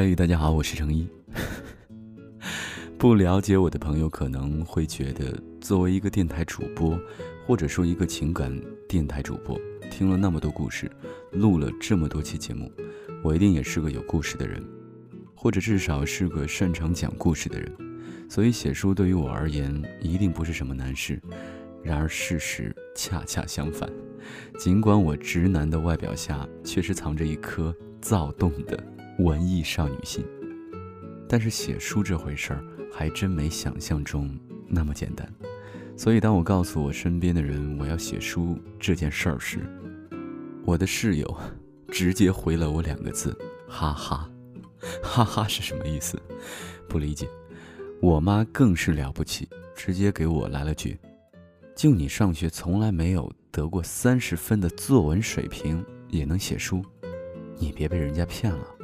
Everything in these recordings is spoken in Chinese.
嘿，大家好，我是程一。不了解我的朋友可能会觉得，作为一个电台主播，或者说一个情感电台主播，听了那么多故事，录了这么多期节目，我一定也是个有故事的人，或者至少是个擅长讲故事的人。所以写书对于我而言，一定不是什么难事。然而事实恰恰相反，尽管我直男的外表下确实藏着一颗躁动的文艺少女心，但是写书这回事儿。还真没想象中那么简单，所以当我告诉我身边的人我要写书这件事儿时，我的室友直接回了我两个字：哈哈。哈哈是什么意思？不理解。我妈更是了不起，直接给我来了句：就你上学从来没有得过三十分的作文水平也能写书，你别被人家骗了。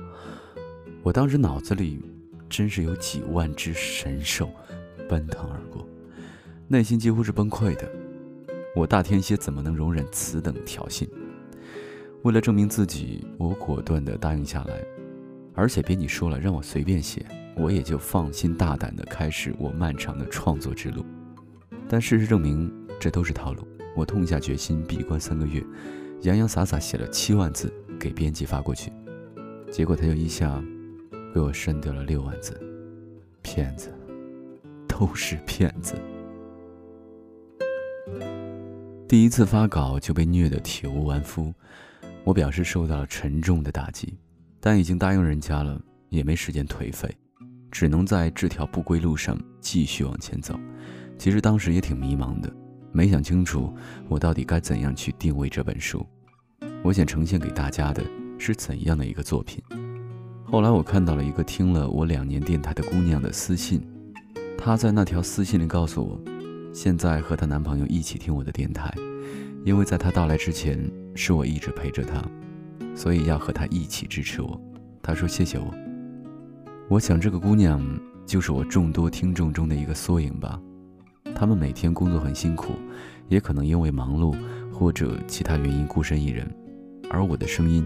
我当时脑子里。真是有几万只神兽奔腾而过，内心几乎是崩溃的。我大天蝎怎么能容忍此等挑衅？为了证明自己，我果断地答应下来。而且编辑说了让我随便写，我也就放心大胆地开始我漫长的创作之路。但事实证明，这都是套路。我痛下决心，闭关三个月，洋洋洒洒写了七万字给编辑发过去，结果他就一下。被我删掉了六万字，骗子，都是骗子。第一次发稿就被虐得体无完肤，我表示受到了沉重的打击，但已经答应人家了，也没时间颓废，只能在这条不归路上继续往前走。其实当时也挺迷茫的，没想清楚我到底该怎样去定位这本书，我想呈现给大家的是怎样的一个作品。后来我看到了一个听了我两年电台的姑娘的私信，她在那条私信里告诉我，现在和她男朋友一起听我的电台，因为在她到来之前是我一直陪着她，所以要和她一起支持我。她说谢谢我。我想这个姑娘就是我众多听众中的一个缩影吧。他们每天工作很辛苦，也可能因为忙碌或者其他原因孤身一人。而我的声音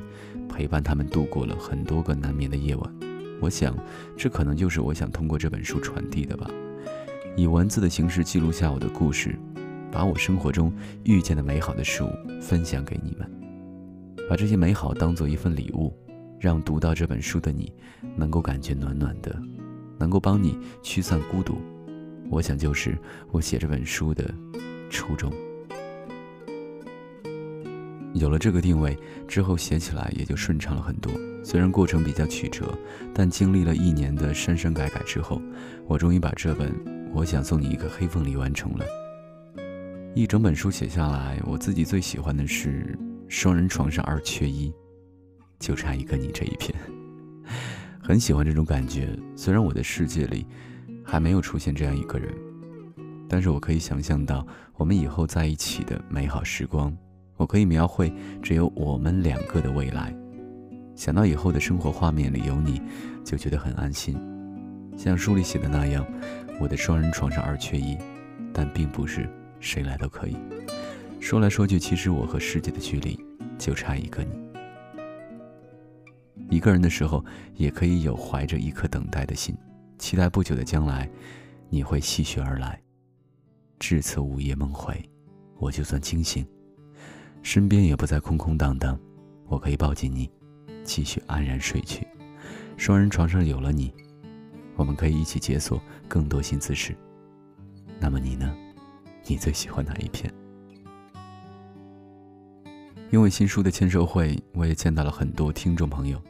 陪伴他们度过了很多个难眠的夜晚，我想，这可能就是我想通过这本书传递的吧。以文字的形式记录下我的故事，把我生活中遇见的美好的事物分享给你们，把这些美好当做一份礼物，让读到这本书的你能够感觉暖暖的，能够帮你驱散孤独。我想，就是我写这本书的初衷。有了这个定位之后，写起来也就顺畅了很多。虽然过程比较曲折，但经历了一年的删删改改之后，我终于把这本《我想送你一个黑凤梨》完成了。一整本书写下来，我自己最喜欢的是“双人床上二缺一”，就差一个你这一篇。很喜欢这种感觉。虽然我的世界里还没有出现这样一个人，但是我可以想象到我们以后在一起的美好时光。我可以描绘只有我们两个的未来，想到以后的生活画面里有你，就觉得很安心。像书里写的那样，我的双人床上二缺一，但并不是谁来都可以。说来说去，其实我和世界的距离就差一个你。一个人的时候，也可以有怀着一颗等待的心，期待不久的将来，你会细雪而来。至此午夜梦回，我就算惊醒。身边也不再空空荡荡，我可以抱紧你，继续安然睡去。双人床上有了你，我们可以一起解锁更多新姿势。那么你呢？你最喜欢哪一篇？因为新书的签售会，我也见到了很多听众朋友，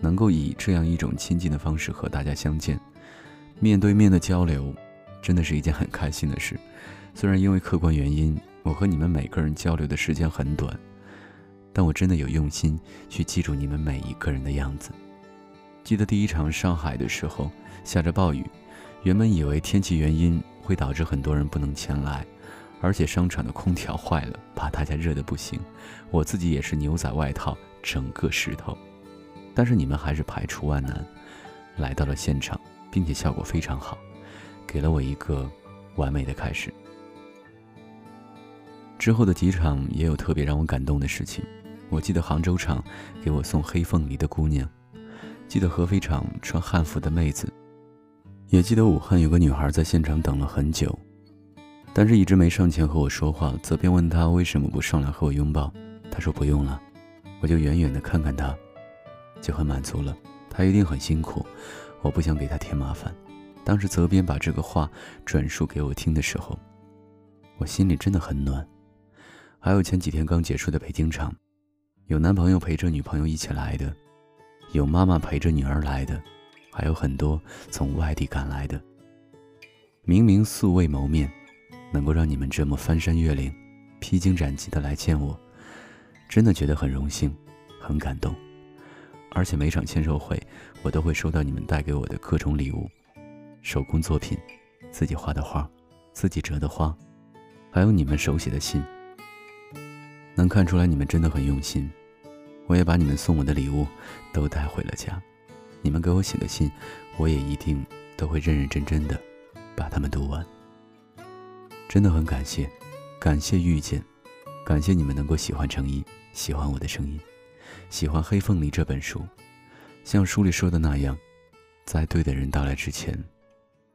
能够以这样一种亲近的方式和大家相见，面对面的交流，真的是一件很开心的事。虽然因为客观原因。我和你们每个人交流的时间很短，但我真的有用心去记住你们每一个人的样子。记得第一场上海的时候，下着暴雨，原本以为天气原因会导致很多人不能前来，而且商场的空调坏了，把大家热得不行。我自己也是牛仔外套整个湿透，但是你们还是排除万难，来到了现场，并且效果非常好，给了我一个完美的开始。之后的几场也有特别让我感动的事情。我记得杭州场给我送黑凤梨的姑娘，记得合肥场穿汉服的妹子，也记得武汉有个女孩在现场等了很久，但是一直没上前和我说话。责编问她为什么不上来和我拥抱，她说不用了，我就远远的看看她，就很满足了。她一定很辛苦，我不想给她添麻烦。当时责编把这个话转述给我听的时候，我心里真的很暖。还有前几天刚结束的北京场，有男朋友陪着女朋友一起来的。有妈妈陪着女儿来的，还有很多从外地赶来的。明明素未谋面，能够让你们这么翻山越岭、披荆斩棘的来见我，真的觉得很荣幸、很感动。而且每场签售会，我都会收到你们带给我的各种礼物：手工作品、自己画的画、自己折的花，还有你们手写的信。能看出来你们真的很用心。我也把你们送我的礼物都带回了家，你们给我写的信，我也一定都会认认真真的把它们读完。真的很感谢，感谢遇见，感谢你们能够喜欢成毅，喜欢我的声音，喜欢《黑凤梨》这本书。像书里说的那样，在对的人到来之前，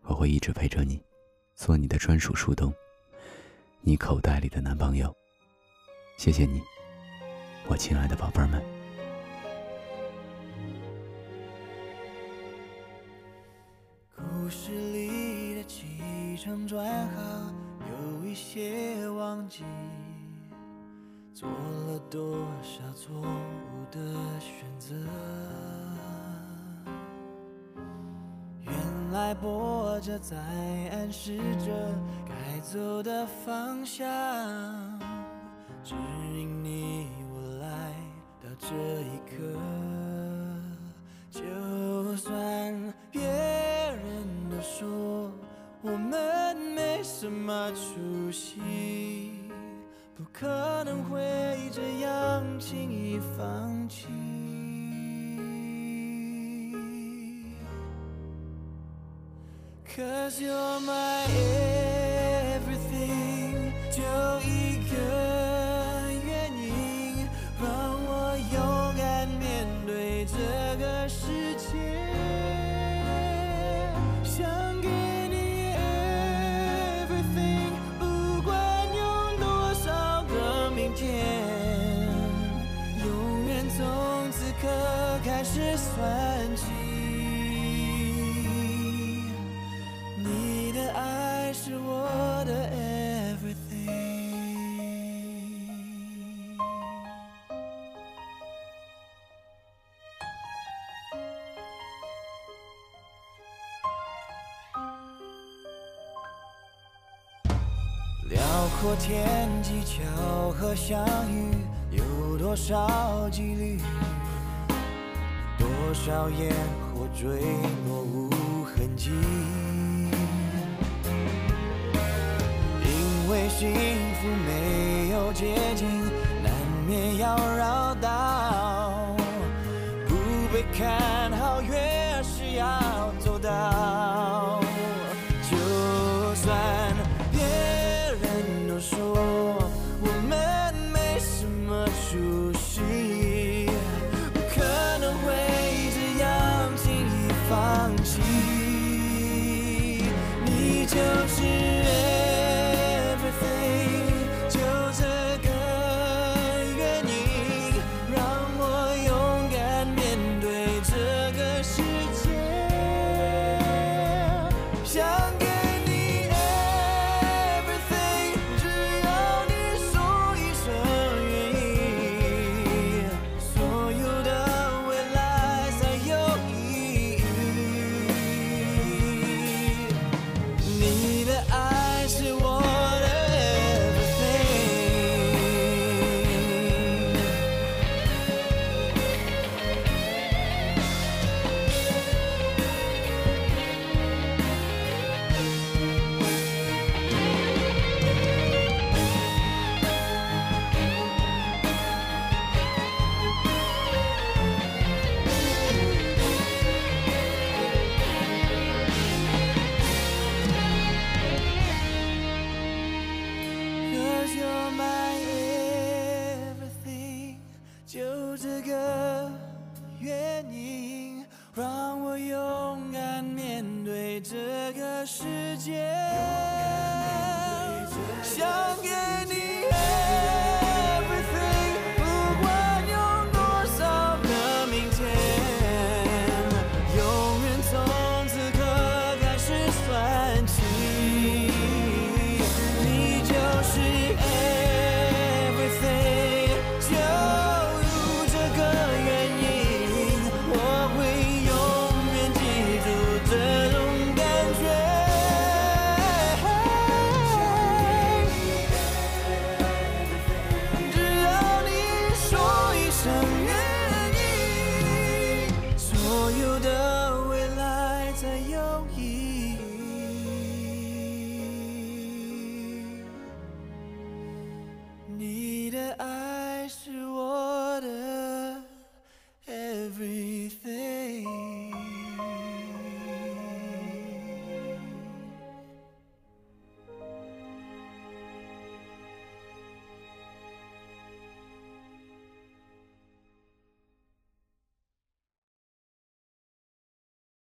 我会一直陪着你，做你的专属树洞，你口袋里的男朋友。谢谢你。我亲爱的宝贝儿们，故事里的起承转合，有一些忘记，做了多少错误的选择。原来波折在暗示着该走的方向，只因你我来到。这一刻，就算别人都说我们没什么出息，不可能会这样轻易放弃。Cause you're my 算计，你的爱是我的 everything。辽阔天际，巧合相遇，有多少几率？多少烟火坠落无痕迹，因为幸福没有捷径，难免要绕就是。you're my everything 就这个原因让我勇敢面对这个世界